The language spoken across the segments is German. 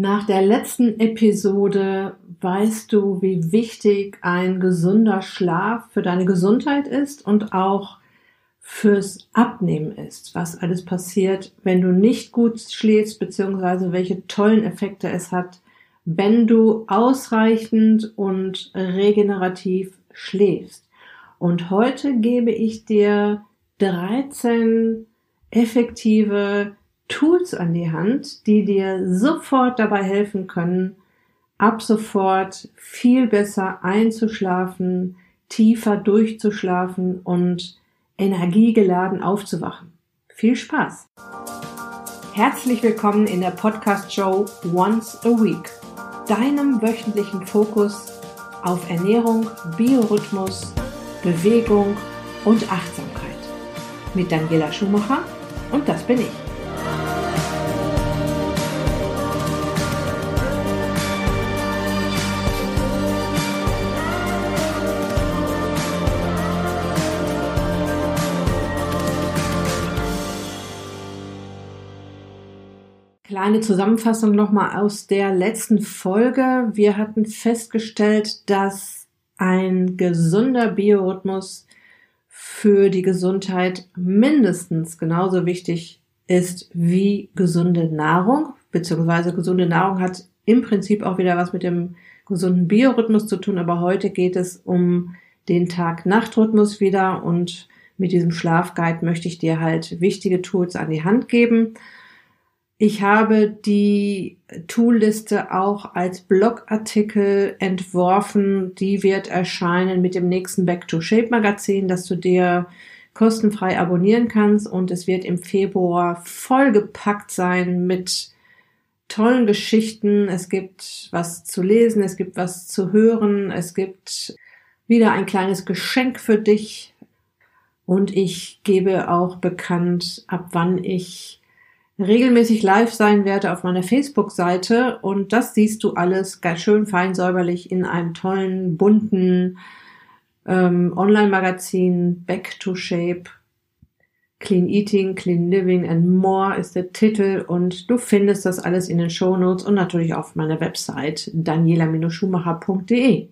Nach der letzten Episode weißt du, wie wichtig ein gesunder Schlaf für deine Gesundheit ist und auch fürs Abnehmen ist, was alles passiert, wenn du nicht gut schläfst, beziehungsweise welche tollen Effekte es hat, wenn du ausreichend und regenerativ schläfst. Und heute gebe ich dir 13 effektive Tools an die Hand, die dir sofort dabei helfen können, ab sofort viel besser einzuschlafen, tiefer durchzuschlafen und energiegeladen aufzuwachen. Viel Spaß! Herzlich willkommen in der Podcast-Show Once a Week, deinem wöchentlichen Fokus auf Ernährung, Biorhythmus, Bewegung und Achtsamkeit. Mit Daniela Schumacher und das bin ich. Kleine Zusammenfassung nochmal aus der letzten Folge. Wir hatten festgestellt, dass ein gesunder Biorhythmus für die Gesundheit mindestens genauso wichtig ist wie gesunde Nahrung, beziehungsweise gesunde Nahrung hat im Prinzip auch wieder was mit dem gesunden Biorhythmus zu tun, aber heute geht es um den Tag-Nacht-Rhythmus wieder und mit diesem Schlafguide möchte ich dir halt wichtige Tools an die Hand geben. Ich habe die Toolliste auch als Blogartikel entworfen. Die wird erscheinen mit dem nächsten Back to Shape Magazin, das du dir kostenfrei abonnieren kannst. Und es wird im Februar vollgepackt sein mit tollen Geschichten. Es gibt was zu lesen, es gibt was zu hören, es gibt wieder ein kleines Geschenk für dich. Und ich gebe auch bekannt, ab wann ich regelmäßig live sein werde auf meiner Facebook-Seite und das siehst du alles ganz schön fein säuberlich in einem tollen, bunten ähm, Online-Magazin Back to Shape. Clean Eating, Clean Living and More ist der Titel und du findest das alles in den Show Notes und natürlich auf meiner Website daniela-schumacher.de.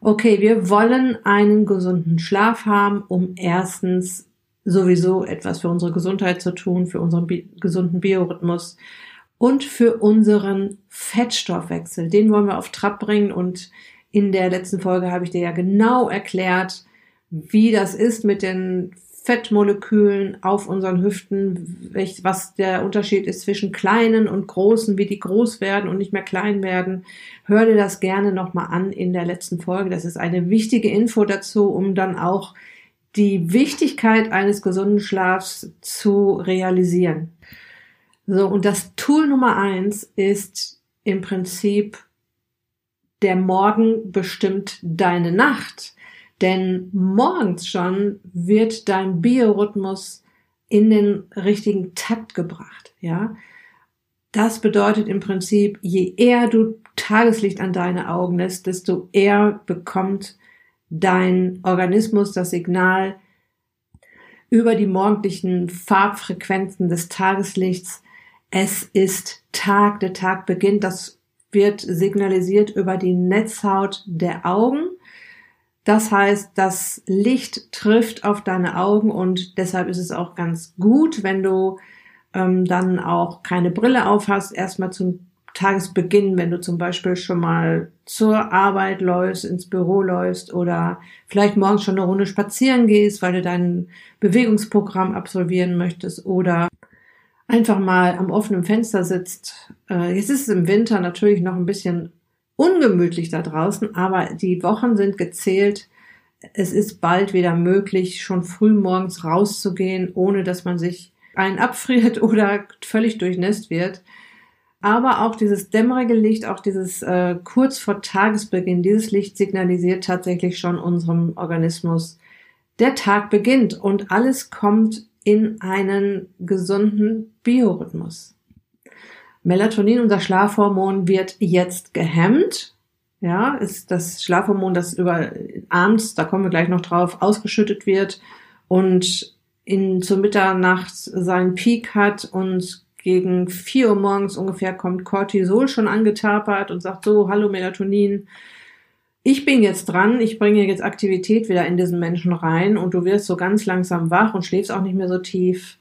Okay, wir wollen einen gesunden Schlaf haben, um erstens sowieso etwas für unsere Gesundheit zu tun, für unseren bi gesunden Biorhythmus und für unseren Fettstoffwechsel. Den wollen wir auf Trab bringen und in der letzten Folge habe ich dir ja genau erklärt, wie das ist mit den Fettmolekülen auf unseren Hüften, was der Unterschied ist zwischen kleinen und großen, wie die groß werden und nicht mehr klein werden. Hör dir das gerne nochmal an in der letzten Folge. Das ist eine wichtige Info dazu, um dann auch die Wichtigkeit eines gesunden Schlafs zu realisieren. So, und das Tool Nummer eins ist im Prinzip der Morgen bestimmt deine Nacht. Denn morgens schon wird dein Biorhythmus in den richtigen Takt gebracht, ja. Das bedeutet im Prinzip, je eher du Tageslicht an deine Augen lässt, desto eher bekommt dein Organismus das Signal über die morgendlichen Farbfrequenzen des Tageslichts. Es ist Tag, der Tag beginnt. Das wird signalisiert über die Netzhaut der Augen. Das heißt, das Licht trifft auf deine Augen und deshalb ist es auch ganz gut, wenn du ähm, dann auch keine Brille aufhast, erstmal zum Tagesbeginn, wenn du zum Beispiel schon mal zur Arbeit läufst, ins Büro läufst oder vielleicht morgens schon eine Runde spazieren gehst, weil du dein Bewegungsprogramm absolvieren möchtest oder einfach mal am offenen Fenster sitzt. Äh, jetzt ist es im Winter natürlich noch ein bisschen ungemütlich da draußen, aber die Wochen sind gezählt. Es ist bald wieder möglich, schon früh morgens rauszugehen, ohne dass man sich einen abfriert oder völlig durchnässt wird aber auch dieses dämmerige Licht, auch dieses äh, kurz vor Tagesbeginn, dieses Licht signalisiert tatsächlich schon unserem Organismus, der Tag beginnt und alles kommt in einen gesunden Biorhythmus. Melatonin, unser Schlafhormon, wird jetzt gehemmt. Ja, ist das Schlafhormon, das über abends, da kommen wir gleich noch drauf, ausgeschüttet wird und in zur Mitternacht seinen Peak hat und gegen vier Uhr morgens ungefähr kommt Cortisol schon angetapert und sagt so, hallo Melatonin, ich bin jetzt dran, ich bringe jetzt Aktivität wieder in diesen Menschen rein und du wirst so ganz langsam wach und schläfst auch nicht mehr so tief.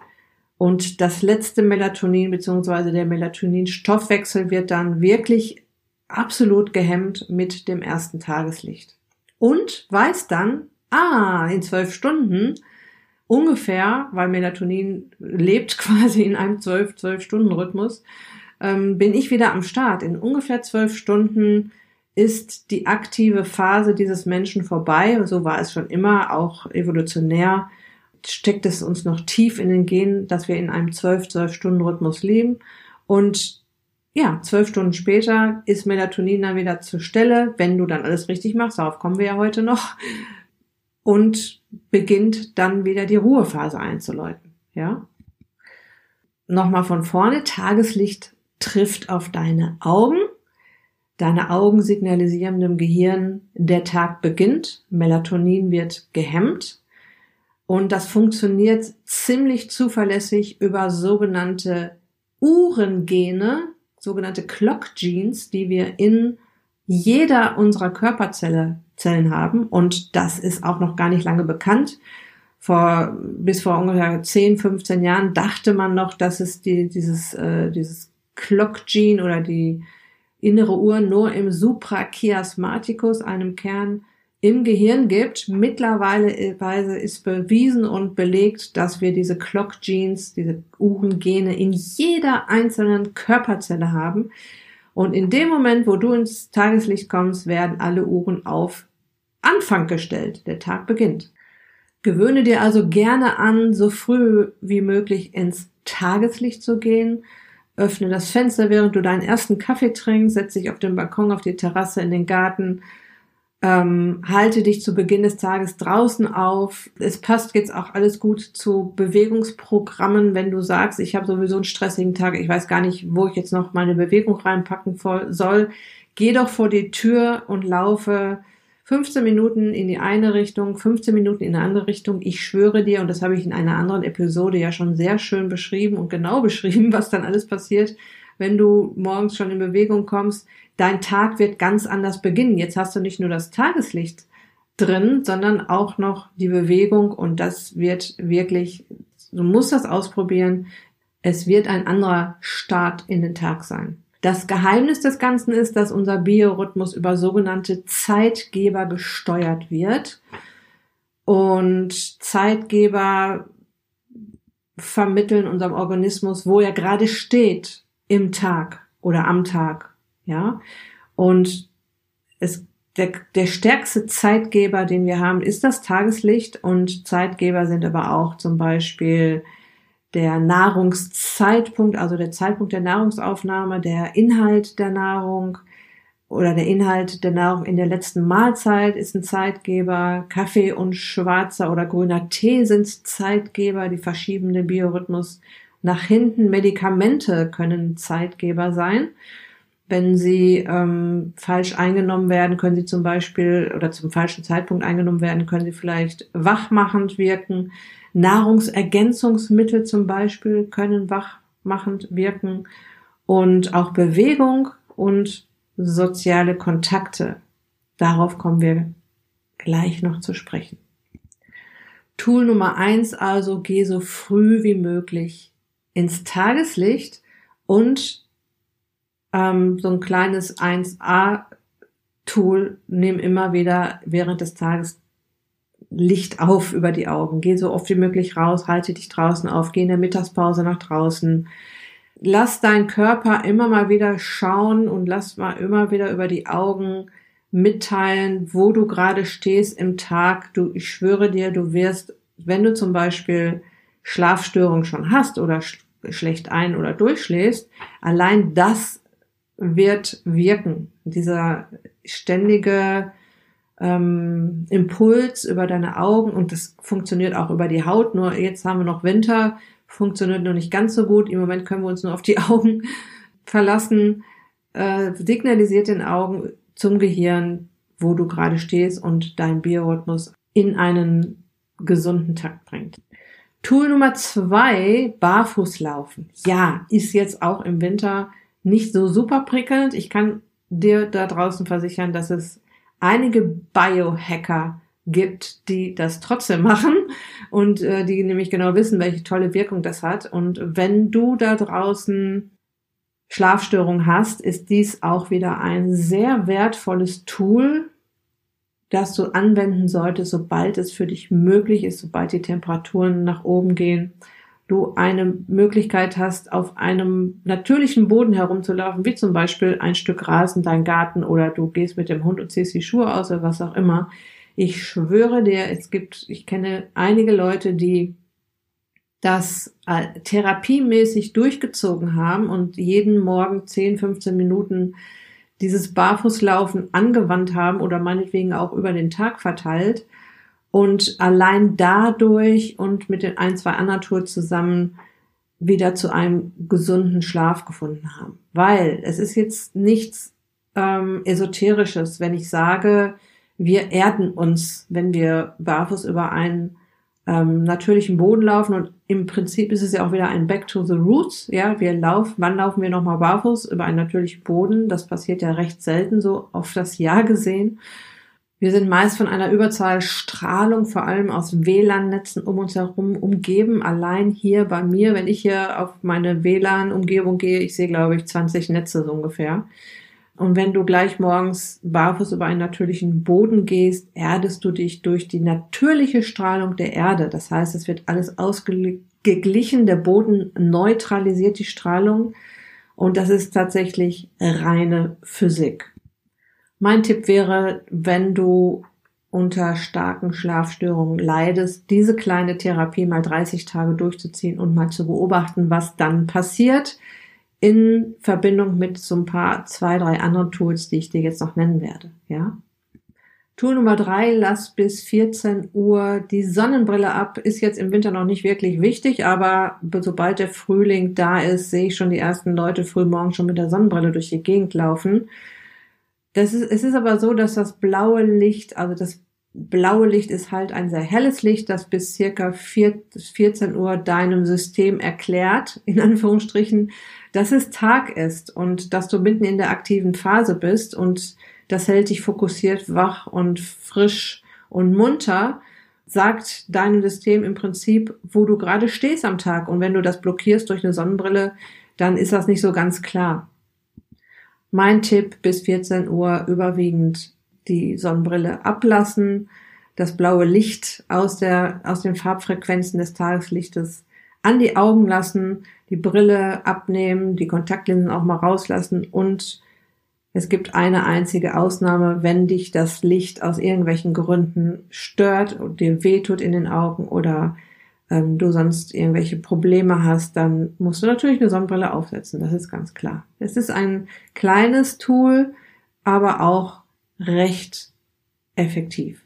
Und das letzte Melatonin bzw. der Melatonin-Stoffwechsel wird dann wirklich absolut gehemmt mit dem ersten Tageslicht. Und weiß dann, ah, in zwölf Stunden ungefähr, weil Melatonin lebt quasi in einem zwölf, zwölf Stunden Rhythmus, ähm, bin ich wieder am Start. In ungefähr zwölf Stunden ist die aktive Phase dieses Menschen vorbei. So war es schon immer, auch evolutionär steckt es uns noch tief in den Genen, dass wir in einem zwölf, zwölf Stunden Rhythmus leben. Und ja, zwölf Stunden später ist Melatonin dann wieder zur Stelle, wenn du dann alles richtig machst. Darauf kommen wir ja heute noch und beginnt dann wieder die Ruhephase einzuläuten. Ja? Nochmal von vorne. Tageslicht trifft auf deine Augen. Deine Augen signalisieren dem Gehirn, der Tag beginnt. Melatonin wird gehemmt. Und das funktioniert ziemlich zuverlässig über sogenannte Uhrengene, sogenannte Clock Genes, die wir in jeder unserer Körperzelle Zellen haben. Und das ist auch noch gar nicht lange bekannt. Vor, bis vor ungefähr 10, 15 Jahren dachte man noch, dass es die, dieses, äh, dieses Clock-Gene oder die innere Uhr nur im Suprachiasmaticus, einem Kern im Gehirn gibt. Mittlerweile ist bewiesen und belegt, dass wir diese Clock-Genes, diese Uhrengene in jeder einzelnen Körperzelle haben. Und in dem Moment, wo du ins Tageslicht kommst, werden alle Uhren auf Anfang gestellt. Der Tag beginnt. Gewöhne dir also gerne an, so früh wie möglich ins Tageslicht zu gehen. Öffne das Fenster, während du deinen ersten Kaffee trinkst, setz dich auf den Balkon, auf die Terrasse, in den Garten. Ähm, halte dich zu Beginn des Tages draußen auf. Es passt jetzt auch alles gut zu Bewegungsprogrammen, wenn du sagst, ich habe sowieso einen stressigen Tag, ich weiß gar nicht, wo ich jetzt noch meine Bewegung reinpacken soll. Geh doch vor die Tür und laufe 15 Minuten in die eine Richtung, 15 Minuten in eine andere Richtung. Ich schwöre dir, und das habe ich in einer anderen Episode ja schon sehr schön beschrieben und genau beschrieben, was dann alles passiert, wenn du morgens schon in Bewegung kommst. Dein Tag wird ganz anders beginnen. Jetzt hast du nicht nur das Tageslicht drin, sondern auch noch die Bewegung und das wird wirklich, du musst das ausprobieren. Es wird ein anderer Start in den Tag sein. Das Geheimnis des Ganzen ist, dass unser Biorhythmus über sogenannte Zeitgeber gesteuert wird. Und Zeitgeber vermitteln unserem Organismus, wo er gerade steht im Tag oder am Tag. Ja. Und es, der, der stärkste Zeitgeber, den wir haben, ist das Tageslicht. Und Zeitgeber sind aber auch zum Beispiel der Nahrungszeitpunkt, also der Zeitpunkt der Nahrungsaufnahme, der Inhalt der Nahrung oder der Inhalt der Nahrung in der letzten Mahlzeit ist ein Zeitgeber. Kaffee und schwarzer oder grüner Tee sind Zeitgeber, die verschieben den Biorhythmus nach hinten. Medikamente können Zeitgeber sein. Wenn sie ähm, falsch eingenommen werden, können sie zum Beispiel oder zum falschen Zeitpunkt eingenommen werden, können sie vielleicht wachmachend wirken. Nahrungsergänzungsmittel zum Beispiel können wachmachend wirken und auch Bewegung und soziale Kontakte. Darauf kommen wir gleich noch zu sprechen. Tool Nummer eins also, geh so früh wie möglich ins Tageslicht und ähm, so ein kleines 1a-Tool, nimm immer wieder während des Tages Licht auf über die Augen. Geh so oft wie möglich raus, halte dich draußen auf, geh in der Mittagspause nach draußen. Lass deinen Körper immer mal wieder schauen und lass mal immer wieder über die Augen mitteilen, wo du gerade stehst im Tag. Du, ich schwöre dir, du wirst, wenn du zum Beispiel Schlafstörungen schon hast oder sch schlecht ein- oder durchschläfst, allein das wird wirken. Dieser ständige ähm, Impuls über deine Augen und das funktioniert auch über die Haut. Nur jetzt haben wir noch Winter, funktioniert noch nicht ganz so gut. Im Moment können wir uns nur auf die Augen verlassen. Äh, signalisiert den Augen zum Gehirn, wo du gerade stehst und dein Biorhythmus in einen gesunden Takt bringt. Tool Nummer zwei, Barfußlaufen. Ja, ist jetzt auch im Winter nicht so super prickelnd. Ich kann dir da draußen versichern, dass es einige Biohacker gibt, die das trotzdem machen und äh, die nämlich genau wissen, welche tolle Wirkung das hat. Und wenn du da draußen Schlafstörungen hast, ist dies auch wieder ein sehr wertvolles Tool, das du anwenden solltest, sobald es für dich möglich ist, sobald die Temperaturen nach oben gehen, du eine Möglichkeit hast, auf einem natürlichen Boden herumzulaufen, wie zum Beispiel ein Stück Rasen, dein Garten oder du gehst mit dem Hund und ziehst die Schuhe aus oder was auch immer. Ich schwöre dir, es gibt, ich kenne einige Leute, die das äh, therapiemäßig durchgezogen haben und jeden Morgen 10, 15 Minuten dieses Barfußlaufen angewandt haben oder meinetwegen auch über den Tag verteilt und allein dadurch und mit den ein, zwei anderen Tools zusammen wieder zu einem gesunden Schlaf gefunden haben. Weil es ist jetzt nichts ähm, Esoterisches, wenn ich sage, wir erden uns, wenn wir barfuß über einen ähm, natürlichen Boden laufen und im Prinzip ist es ja auch wieder ein Back to the Roots. Ja, wir laufen, wann laufen wir nochmal barfuß über einen natürlichen Boden? Das passiert ja recht selten so auf das Jahr gesehen. Wir sind meist von einer Überzahl Strahlung, vor allem aus WLAN-Netzen um uns herum umgeben. Allein hier bei mir, wenn ich hier auf meine WLAN-Umgebung gehe, ich sehe, glaube ich, 20 Netze so ungefähr. Und wenn du gleich morgens barfuß über einen natürlichen Boden gehst, erdest du dich durch die natürliche Strahlung der Erde. Das heißt, es wird alles ausgeglichen, der Boden neutralisiert die Strahlung und das ist tatsächlich reine Physik. Mein Tipp wäre, wenn du unter starken Schlafstörungen leidest, diese kleine Therapie mal 30 Tage durchzuziehen und mal zu beobachten, was dann passiert in Verbindung mit so ein paar, zwei, drei anderen Tools, die ich dir jetzt noch nennen werde, ja. Tool Nummer drei, lass bis 14 Uhr die Sonnenbrille ab. Ist jetzt im Winter noch nicht wirklich wichtig, aber sobald der Frühling da ist, sehe ich schon die ersten Leute frühmorgen schon mit der Sonnenbrille durch die Gegend laufen. Das ist, es ist aber so, dass das blaue Licht, also das blaue Licht ist halt ein sehr helles Licht, das bis circa 4, 14 Uhr deinem System erklärt, in Anführungsstrichen, dass es Tag ist und dass du mitten in der aktiven Phase bist und das hält dich fokussiert, wach und frisch und munter, sagt deinem System im Prinzip, wo du gerade stehst am Tag. Und wenn du das blockierst durch eine Sonnenbrille, dann ist das nicht so ganz klar. Mein Tipp bis 14 Uhr überwiegend die Sonnenbrille ablassen, das blaue Licht aus der, aus den Farbfrequenzen des Tageslichtes an die Augen lassen, die Brille abnehmen, die Kontaktlinsen auch mal rauslassen und es gibt eine einzige Ausnahme, wenn dich das Licht aus irgendwelchen Gründen stört und dir wehtut in den Augen oder ähm, du sonst irgendwelche Probleme hast, dann musst du natürlich eine Sonnenbrille aufsetzen. Das ist ganz klar. Es ist ein kleines Tool, aber auch recht effektiv.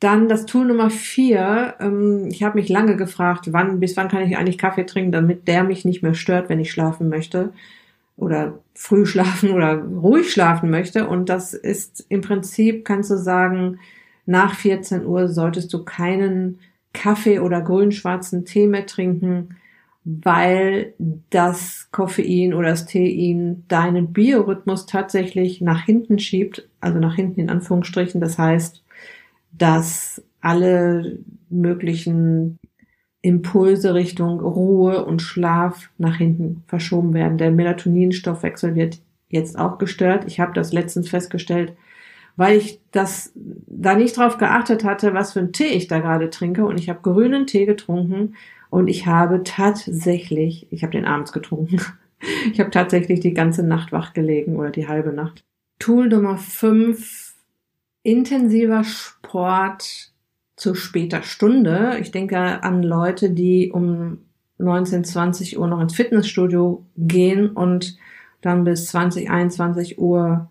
Dann das Tool Nummer vier. Ähm, ich habe mich lange gefragt, wann, bis wann kann ich eigentlich Kaffee trinken, damit der mich nicht mehr stört, wenn ich schlafen möchte oder früh schlafen oder ruhig schlafen möchte. Und das ist im Prinzip, kannst du sagen, nach 14 Uhr solltest du keinen Kaffee oder grün-schwarzen Tee mehr trinken, weil das Koffein oder das Tein deinen Biorhythmus tatsächlich nach hinten schiebt, also nach hinten in Anführungsstrichen. Das heißt, dass alle möglichen Impulse Richtung Ruhe und Schlaf nach hinten verschoben werden. Der Melatoninstoffwechsel wird jetzt auch gestört. Ich habe das letztens festgestellt, weil ich das da nicht drauf geachtet hatte, was für einen Tee ich da gerade trinke. Und ich habe grünen Tee getrunken und ich habe tatsächlich, ich habe den abends getrunken, ich habe tatsächlich die ganze Nacht wach gelegen oder die halbe Nacht. Tool Nummer 5 intensiver Sport zu später Stunde. Ich denke an Leute, die um 19, 20 Uhr noch ins Fitnessstudio gehen und dann bis 20, 21 Uhr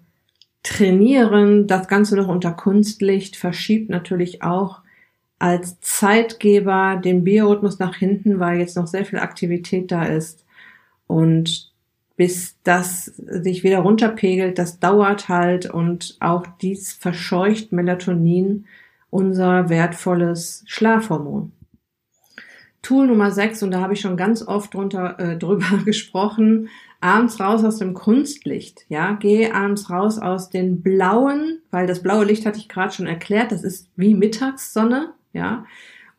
trainieren. Das Ganze noch unter Kunstlicht verschiebt natürlich auch als Zeitgeber den Biorhythmus nach hinten, weil jetzt noch sehr viel Aktivität da ist. Und bis das sich wieder runterpegelt, das dauert halt und auch dies verscheucht Melatonin, unser wertvolles Schlafhormon. Tool Nummer 6, und da habe ich schon ganz oft drunter, äh, drüber gesprochen, abends raus aus dem Kunstlicht. Ja, geh abends raus aus den blauen, weil das blaue Licht hatte ich gerade schon erklärt, das ist wie Mittagssonne, ja.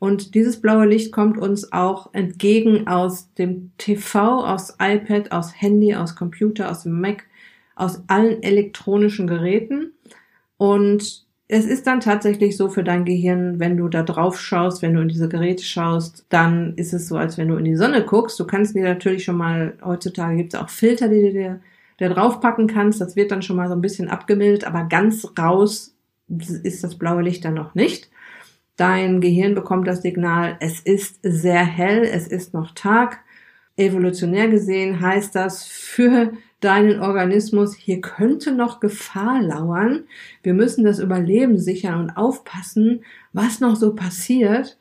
Und dieses blaue Licht kommt uns auch entgegen aus dem TV, aus iPad, aus Handy, aus Computer, aus Mac, aus allen elektronischen Geräten. Und es ist dann tatsächlich so für dein Gehirn, wenn du da drauf schaust, wenn du in diese Geräte schaust, dann ist es so, als wenn du in die Sonne guckst. Du kannst dir natürlich schon mal, heutzutage gibt es auch Filter, die du dir da draufpacken kannst. Das wird dann schon mal so ein bisschen abgemildert, aber ganz raus ist das blaue Licht dann noch nicht. Dein Gehirn bekommt das Signal, es ist sehr hell, es ist noch Tag. Evolutionär gesehen heißt das für deinen Organismus, hier könnte noch Gefahr lauern. Wir müssen das Überleben sichern und aufpassen, was noch so passiert.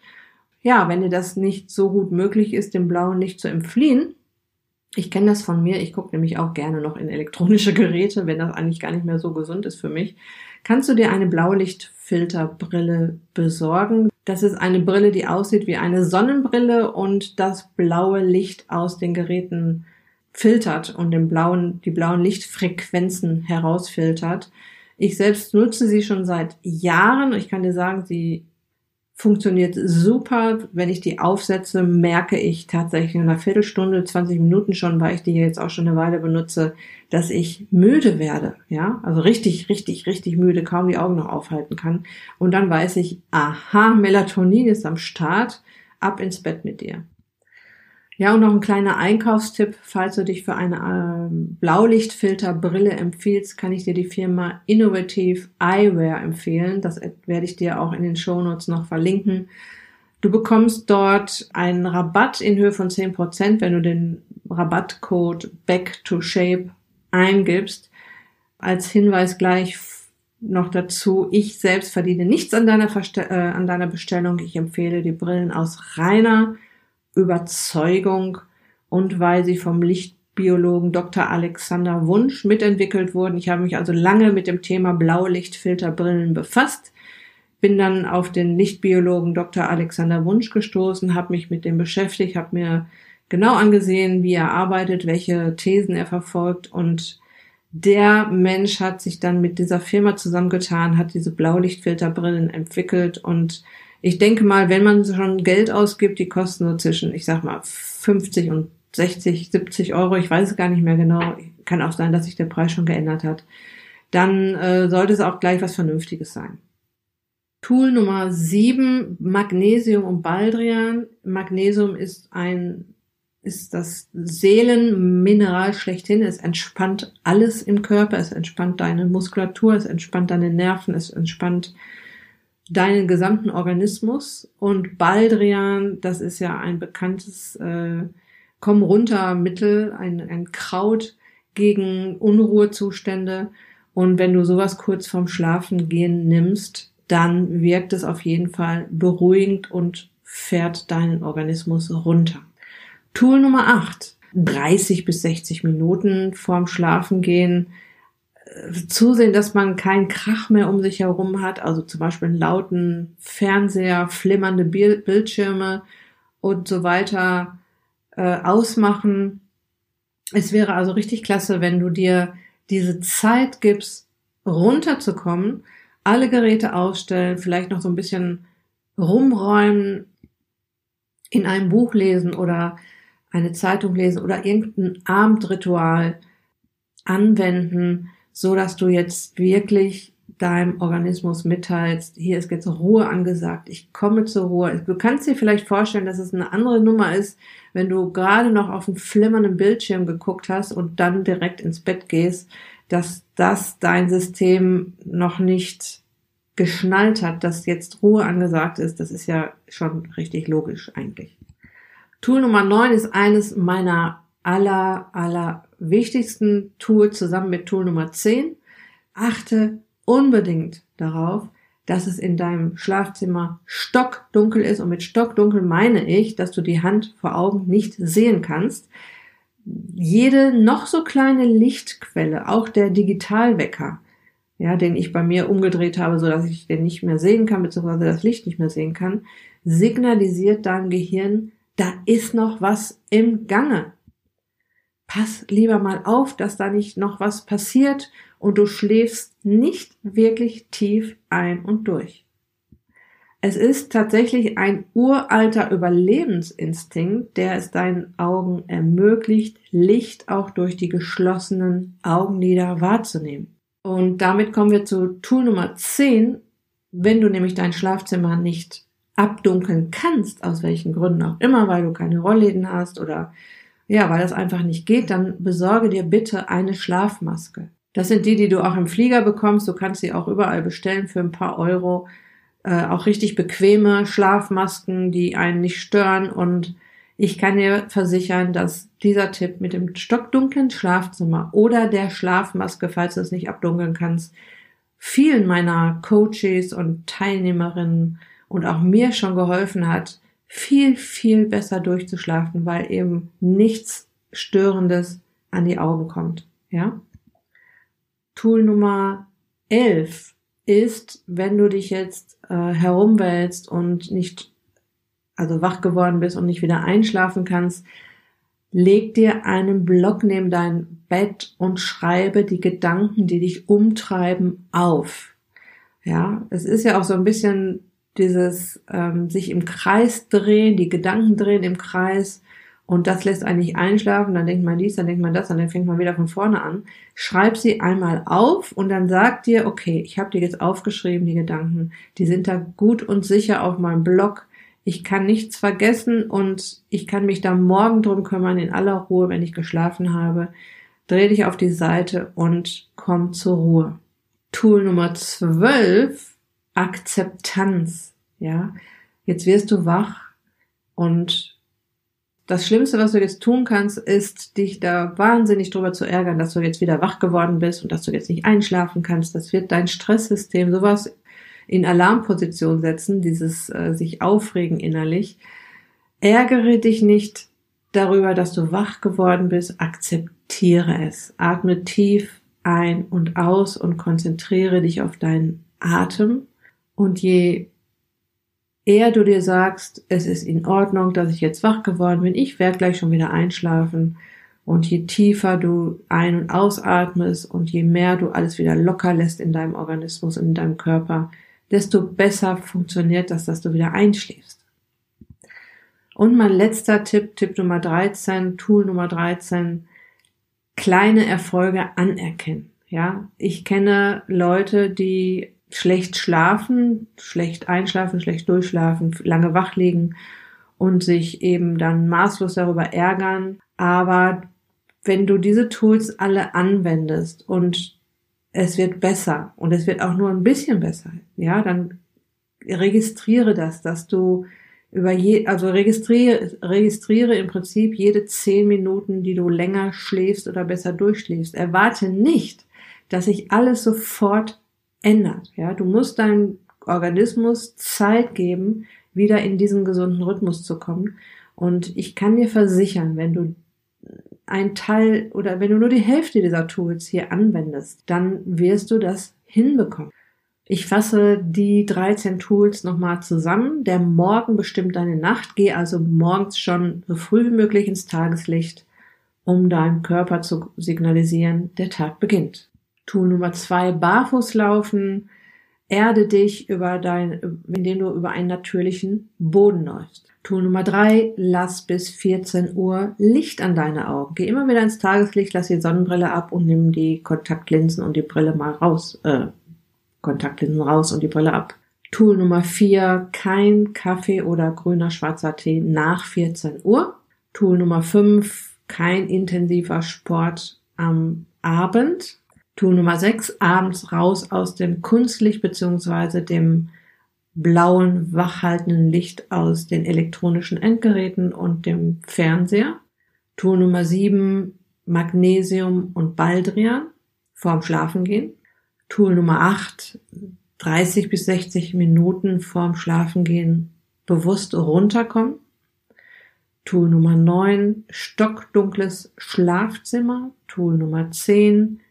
Ja, wenn dir das nicht so gut möglich ist, dem Blauen nicht zu entfliehen. Ich kenne das von mir, ich gucke nämlich auch gerne noch in elektronische Geräte, wenn das eigentlich gar nicht mehr so gesund ist für mich. Kannst du dir eine Blaulichtfilterbrille besorgen? Das ist eine Brille, die aussieht wie eine Sonnenbrille und das blaue Licht aus den Geräten filtert und den blauen, die blauen Lichtfrequenzen herausfiltert. Ich selbst nutze sie schon seit Jahren. Ich kann dir sagen, sie funktioniert super. Wenn ich die aufsetze, merke ich tatsächlich in einer Viertelstunde, 20 Minuten schon, weil ich die jetzt auch schon eine Weile benutze, dass ich müde werde. Ja, also richtig, richtig, richtig müde, kaum die Augen noch aufhalten kann. Und dann weiß ich, aha, Melatonin ist am Start. Ab ins Bett mit dir. Ja, und noch ein kleiner Einkaufstipp. Falls du dich für eine ähm, Blaulichtfilterbrille empfiehlst, kann ich dir die Firma Innovative Eyewear empfehlen. Das werde ich dir auch in den Shownotes noch verlinken. Du bekommst dort einen Rabatt in Höhe von 10%, wenn du den Rabattcode Back to Shape eingibst. Als Hinweis gleich noch dazu, ich selbst verdiene nichts an deiner, Verste äh, an deiner Bestellung. Ich empfehle die Brillen aus reiner Überzeugung und weil sie vom Lichtbiologen Dr. Alexander Wunsch mitentwickelt wurden. Ich habe mich also lange mit dem Thema Blaulichtfilterbrillen befasst, bin dann auf den Lichtbiologen Dr. Alexander Wunsch gestoßen, habe mich mit dem beschäftigt, habe mir genau angesehen, wie er arbeitet, welche Thesen er verfolgt und der Mensch hat sich dann mit dieser Firma zusammengetan, hat diese Blaulichtfilterbrillen entwickelt und ich denke mal, wenn man schon Geld ausgibt, die kosten so zwischen, ich sag mal, 50 und 60, 70 Euro, ich weiß es gar nicht mehr genau, kann auch sein, dass sich der Preis schon geändert hat, dann äh, sollte es auch gleich was Vernünftiges sein. Tool Nummer 7, Magnesium und Baldrian. Magnesium ist ein ist das Seelenmineral schlechthin. Es entspannt alles im Körper. Es entspannt deine Muskulatur, es entspannt deine Nerven, es entspannt deinen gesamten Organismus. Und Baldrian, das ist ja ein bekanntes äh, Komm runter Mittel, ein, ein Kraut gegen Unruhezustände. Und wenn du sowas kurz vorm Schlafen gehen nimmst, dann wirkt es auf jeden Fall beruhigend und fährt deinen Organismus runter. Tool Nummer 8. 30 bis 60 Minuten vorm Schlafen gehen zusehen, dass man keinen Krach mehr um sich herum hat, also zum Beispiel einen lauten Fernseher, flimmernde Bildschirme und so weiter äh, ausmachen. Es wäre also richtig klasse, wenn du dir diese Zeit gibst, runterzukommen, alle Geräte ausstellen, vielleicht noch so ein bisschen rumräumen, in einem Buch lesen oder eine Zeitung lesen oder irgendein Abendritual anwenden, so dass du jetzt wirklich deinem Organismus mitteilst, hier ist jetzt Ruhe angesagt, ich komme zur Ruhe. Du kannst dir vielleicht vorstellen, dass es eine andere Nummer ist, wenn du gerade noch auf einen flimmernden Bildschirm geguckt hast und dann direkt ins Bett gehst, dass das dein System noch nicht geschnallt hat, dass jetzt Ruhe angesagt ist. Das ist ja schon richtig logisch eigentlich. Tool Nummer 9 ist eines meiner aller, aller wichtigsten Tool zusammen mit Tool Nummer 10. Achte unbedingt darauf, dass es in deinem Schlafzimmer stockdunkel ist. Und mit stockdunkel meine ich, dass du die Hand vor Augen nicht sehen kannst. Jede noch so kleine Lichtquelle, auch der Digitalwecker, ja, den ich bei mir umgedreht habe, so dass ich den nicht mehr sehen kann, beziehungsweise das Licht nicht mehr sehen kann, signalisiert deinem Gehirn, da ist noch was im Gange. Pass lieber mal auf, dass da nicht noch was passiert und du schläfst nicht wirklich tief ein und durch. Es ist tatsächlich ein uralter Überlebensinstinkt, der es deinen Augen ermöglicht, Licht auch durch die geschlossenen Augenlider wahrzunehmen. Und damit kommen wir zu Tool Nummer 10. Wenn du nämlich dein Schlafzimmer nicht abdunkeln kannst, aus welchen Gründen auch immer, weil du keine Rollläden hast oder ja, weil das einfach nicht geht, dann besorge dir bitte eine Schlafmaske. Das sind die, die du auch im Flieger bekommst. Du kannst sie auch überall bestellen für ein paar Euro äh, auch richtig bequeme Schlafmasken, die einen nicht stören. Und ich kann dir versichern, dass dieser Tipp mit dem stockdunklen Schlafzimmer oder der Schlafmaske, falls du es nicht abdunkeln kannst, vielen meiner Coaches und Teilnehmerinnen und auch mir schon geholfen hat, viel, viel besser durchzuschlafen, weil eben nichts Störendes an die Augen kommt. Ja? Tool Nummer 11 ist, wenn du dich jetzt äh, herumwälzt und nicht, also wach geworden bist und nicht wieder einschlafen kannst, leg dir einen Block neben dein Bett und schreibe die Gedanken, die dich umtreiben, auf. Ja, es ist ja auch so ein bisschen dieses ähm, sich im Kreis drehen, die Gedanken drehen im Kreis und das lässt eigentlich einschlafen, dann denkt man dies, dann denkt man das, und dann fängt man wieder von vorne an. Schreib sie einmal auf und dann sag dir, okay, ich habe dir jetzt aufgeschrieben, die Gedanken, die sind da gut und sicher auf meinem Blog. Ich kann nichts vergessen und ich kann mich da morgen drum kümmern, in aller Ruhe, wenn ich geschlafen habe. Dreh dich auf die Seite und komm zur Ruhe. Tool Nummer 12, Akzeptanz. Ja, jetzt wirst du wach und das Schlimmste, was du jetzt tun kannst, ist, dich da wahnsinnig drüber zu ärgern, dass du jetzt wieder wach geworden bist und dass du jetzt nicht einschlafen kannst. Das wird dein Stresssystem sowas in Alarmposition setzen, dieses äh, sich aufregen innerlich. Ärgere dich nicht darüber, dass du wach geworden bist. Akzeptiere es. Atme tief ein und aus und konzentriere dich auf deinen Atem. Und je eher du dir sagst, es ist in Ordnung, dass ich jetzt wach geworden bin, ich werde gleich schon wieder einschlafen. Und je tiefer du ein- und ausatmest und je mehr du alles wieder locker lässt in deinem Organismus und in deinem Körper, desto besser funktioniert das, dass du wieder einschläfst. Und mein letzter Tipp, Tipp Nummer 13, Tool Nummer 13, kleine Erfolge anerkennen. Ja, ich kenne Leute, die schlecht schlafen, schlecht einschlafen, schlecht durchschlafen, lange wach liegen und sich eben dann maßlos darüber ärgern. Aber wenn du diese Tools alle anwendest und es wird besser und es wird auch nur ein bisschen besser, ja, dann registriere das, dass du über je, also registriere, registriere im Prinzip jede zehn Minuten, die du länger schläfst oder besser durchschläfst. Erwarte nicht, dass sich alles sofort ändert. Ja, du musst deinem Organismus Zeit geben, wieder in diesen gesunden Rhythmus zu kommen. Und ich kann dir versichern, wenn du ein Teil oder wenn du nur die Hälfte dieser Tools hier anwendest, dann wirst du das hinbekommen. Ich fasse die 13 Tools nochmal zusammen. Der Morgen bestimmt deine Nacht. Geh also morgens schon so früh wie möglich ins Tageslicht, um deinem Körper zu signalisieren, der Tag beginnt. Tool Nummer zwei, barfuß laufen. Erde dich über dein, indem du über einen natürlichen Boden läufst. Tool Nummer drei, lass bis 14 Uhr Licht an deine Augen. Geh immer wieder ins Tageslicht, lass die Sonnenbrille ab und nimm die Kontaktlinsen und die Brille mal raus. Äh, Kontaktlinsen raus und die Brille ab. Tool Nummer vier, kein Kaffee oder grüner schwarzer Tee nach 14 Uhr. Tool Nummer fünf, kein intensiver Sport am Abend. Tool Nummer 6, abends raus aus dem Kunstlicht beziehungsweise dem blauen, wachhaltenden Licht aus den elektronischen Endgeräten und dem Fernseher. Tool Nummer 7, Magnesium und Baldrian vorm Schlafengehen. Tool Nummer 8, 30 bis 60 Minuten vorm Schlafengehen bewusst runterkommen. Tool Nummer 9, stockdunkles Schlafzimmer. Tool Nummer 10,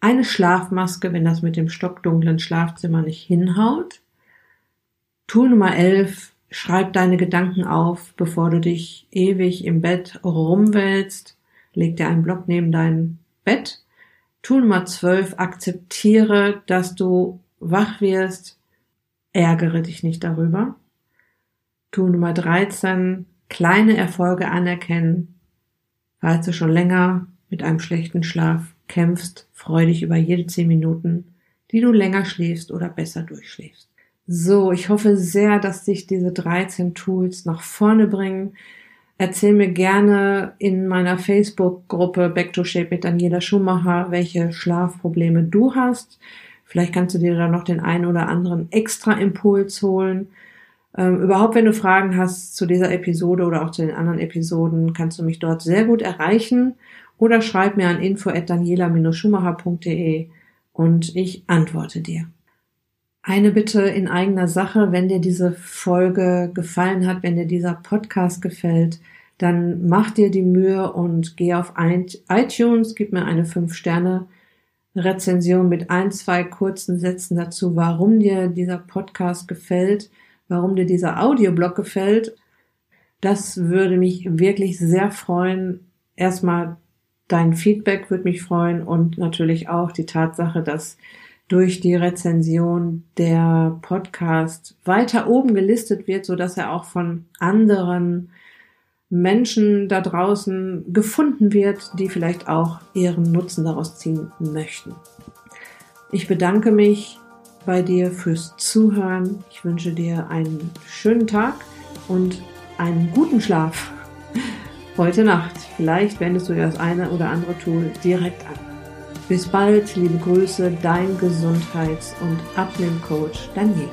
eine Schlafmaske, wenn das mit dem stockdunklen Schlafzimmer nicht hinhaut. Tool Nummer 11, schreib deine Gedanken auf, bevor du dich ewig im Bett rumwälzt. Leg dir einen Block neben dein Bett. Tool Nummer 12, akzeptiere, dass du wach wirst. Ärgere dich nicht darüber. Tool Nummer 13, kleine Erfolge anerkennen. Falls du schon länger mit einem schlechten Schlaf kämpfst, freu dich über jede 10 Minuten, die du länger schläfst oder besser durchschläfst. So, ich hoffe sehr, dass dich diese 13 Tools nach vorne bringen. Erzähl mir gerne in meiner Facebook-Gruppe Back to Shape mit Daniela Schumacher, welche Schlafprobleme du hast. Vielleicht kannst du dir da noch den einen oder anderen extra Impuls holen. Ähm, überhaupt, wenn du Fragen hast zu dieser Episode oder auch zu den anderen Episoden, kannst du mich dort sehr gut erreichen oder schreib mir an info@daniela-schumacher.de und ich antworte dir. Eine Bitte in eigener Sache, wenn dir diese Folge gefallen hat, wenn dir dieser Podcast gefällt, dann mach dir die Mühe und geh auf iTunes, gib mir eine 5-Sterne-Rezension mit ein, zwei kurzen Sätzen dazu, warum dir dieser Podcast gefällt, warum dir dieser Audioblog gefällt. Das würde mich wirklich sehr freuen. Erstmal dein Feedback würde mich freuen und natürlich auch die Tatsache, dass durch die Rezension der Podcast weiter oben gelistet wird, so dass er auch von anderen Menschen da draußen gefunden wird, die vielleicht auch ihren Nutzen daraus ziehen möchten. Ich bedanke mich bei dir fürs Zuhören. Ich wünsche dir einen schönen Tag und einen guten Schlaf heute Nacht. Vielleicht wendest du dir das eine oder andere Tool direkt an. Bis bald, liebe Grüße, dein Gesundheits- und Abnehmcoach Daniela.